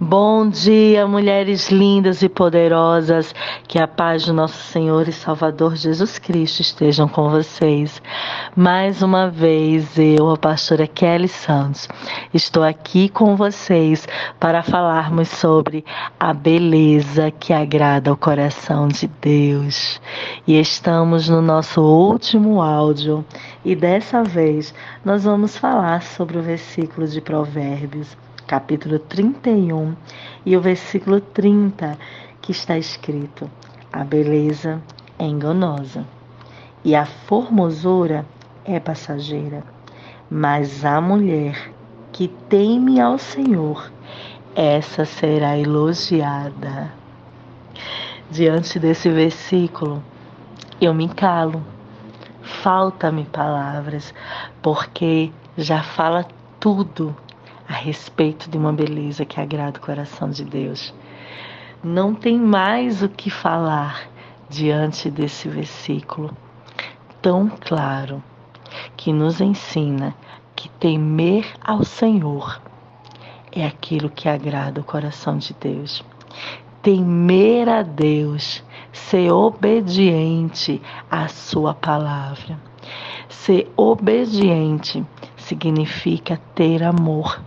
Bom dia, mulheres lindas e poderosas. Que a paz do nosso Senhor e Salvador Jesus Cristo estejam com vocês. Mais uma vez, eu, a pastora Kelly Santos, estou aqui com vocês para falarmos sobre a beleza que agrada ao coração de Deus. E estamos no nosso último áudio e dessa vez nós vamos falar sobre o versículo de Provérbios capítulo 31 e o versículo 30, que está escrito: A beleza é enganosa e a formosura é passageira, mas a mulher que teme ao Senhor, essa será elogiada. Diante desse versículo, eu me calo, falta-me palavras, porque já fala tudo a respeito de uma beleza que agrada o coração de Deus. Não tem mais o que falar diante desse versículo tão claro que nos ensina que temer ao Senhor é aquilo que agrada o coração de Deus. Temer a Deus, ser obediente à Sua palavra. Ser obediente significa ter amor.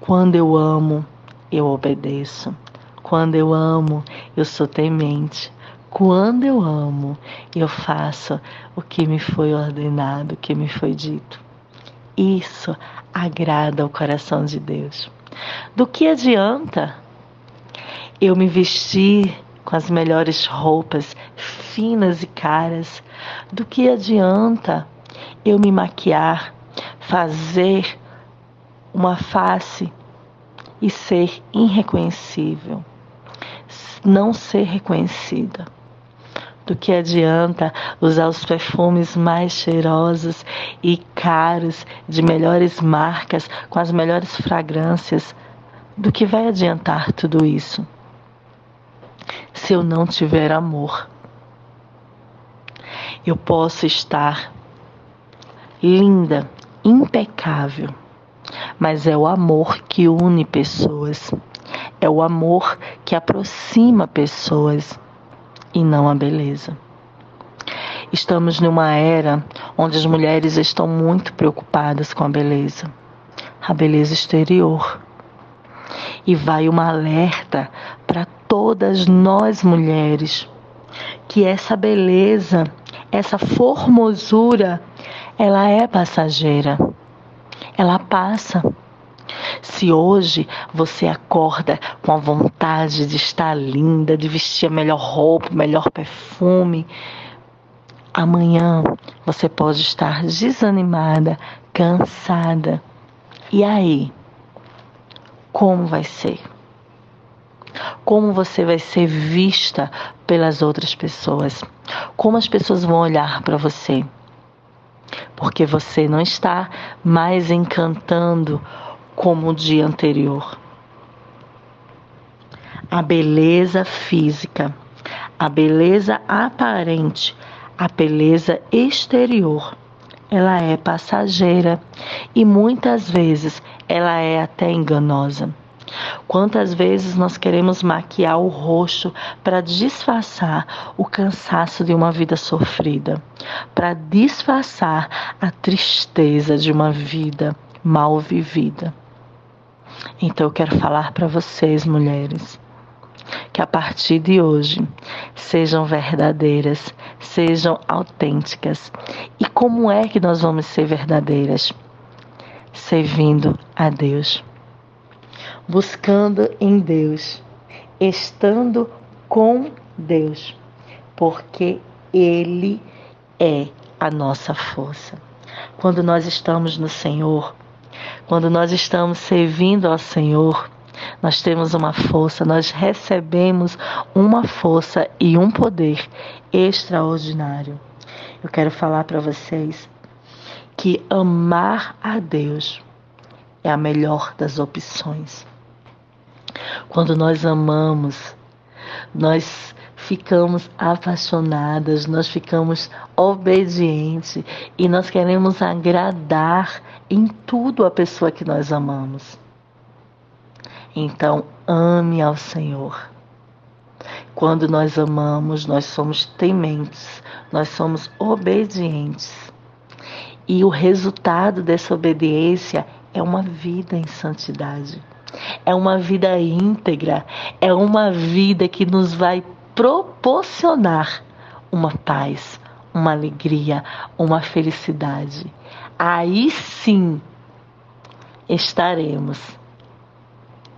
Quando eu amo, eu obedeço. Quando eu amo, eu sou temente. Quando eu amo, eu faço o que me foi ordenado, o que me foi dito. Isso agrada o coração de Deus. Do que adianta eu me vestir com as melhores roupas finas e caras? Do que adianta eu me maquiar, fazer uma face e ser irreconhecível, não ser reconhecida. Do que adianta usar os perfumes mais cheirosos e caros, de melhores marcas, com as melhores fragrâncias? Do que vai adiantar tudo isso se eu não tiver amor? Eu posso estar linda, impecável, mas é o amor que une pessoas, é o amor que aproxima pessoas e não a beleza. Estamos numa era onde as mulheres estão muito preocupadas com a beleza, a beleza exterior. E vai uma alerta todas nós mulheres que essa beleza, essa formosura, ela é passageira ela passa. Se hoje você acorda com a vontade de estar linda, de vestir a melhor roupa, o melhor perfume, amanhã você pode estar desanimada, cansada. E aí? Como vai ser? Como você vai ser vista pelas outras pessoas? Como as pessoas vão olhar para você? porque você não está mais encantando como o dia anterior. A beleza física, a beleza aparente, a beleza exterior, ela é passageira e muitas vezes ela é até enganosa. Quantas vezes nós queremos maquiar o rosto para disfarçar o cansaço de uma vida sofrida, para disfarçar a tristeza de uma vida mal vivida. Então eu quero falar para vocês, mulheres, que a partir de hoje sejam verdadeiras, sejam autênticas. E como é que nós vamos ser verdadeiras? Servindo a Deus buscando em Deus, estando com Deus, porque Ele é a nossa força. Quando nós estamos no Senhor, quando nós estamos servindo ao Senhor, nós temos uma força, nós recebemos uma força e um poder extraordinário. Eu quero falar para vocês que amar a Deus é a melhor das opções. Quando nós amamos, nós ficamos apaixonadas, nós ficamos obedientes e nós queremos agradar em tudo a pessoa que nós amamos. Então, ame ao Senhor. Quando nós amamos, nós somos tementes, nós somos obedientes. E o resultado dessa obediência é uma vida em santidade. É uma vida íntegra, é uma vida que nos vai proporcionar uma paz, uma alegria, uma felicidade. Aí sim estaremos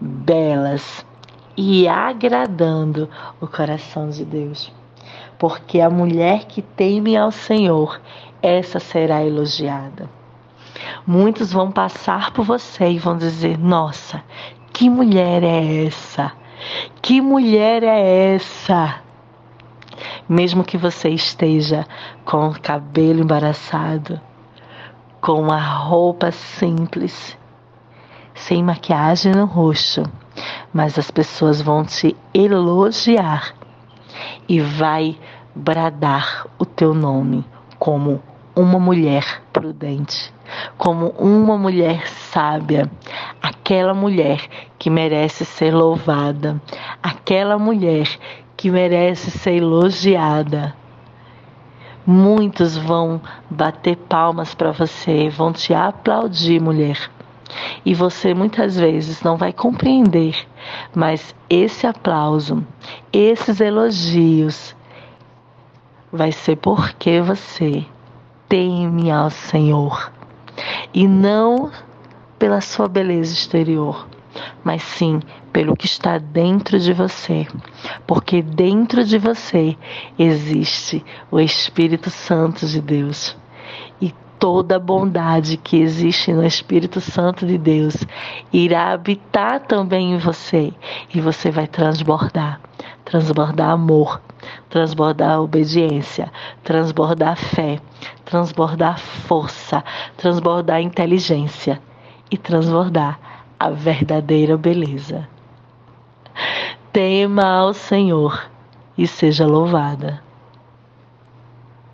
belas e agradando o coração de Deus. Porque a mulher que teme ao Senhor, essa será elogiada. Muitos vão passar por você e vão dizer: Nossa, que mulher é essa? Que mulher é essa? Mesmo que você esteja com o cabelo embaraçado, com a roupa simples, sem maquiagem no rosto, mas as pessoas vão te elogiar e vai bradar o teu nome como uma mulher prudente, como uma mulher sábia, aquela mulher que merece ser louvada, aquela mulher que merece ser elogiada. Muitos vão bater palmas para você, vão te aplaudir, mulher. E você muitas vezes não vai compreender, mas esse aplauso, esses elogios, vai ser porque você teme ao Senhor e não pela sua beleza exterior, mas sim pelo que está dentro de você, porque dentro de você existe o Espírito Santo de Deus. E toda a bondade que existe no Espírito Santo de Deus irá habitar também em você. E você vai transbordar. Transbordar amor, transbordar obediência, transbordar fé, transbordar força, transbordar inteligência e transbordar a verdadeira beleza. Tema ao Senhor e seja louvada.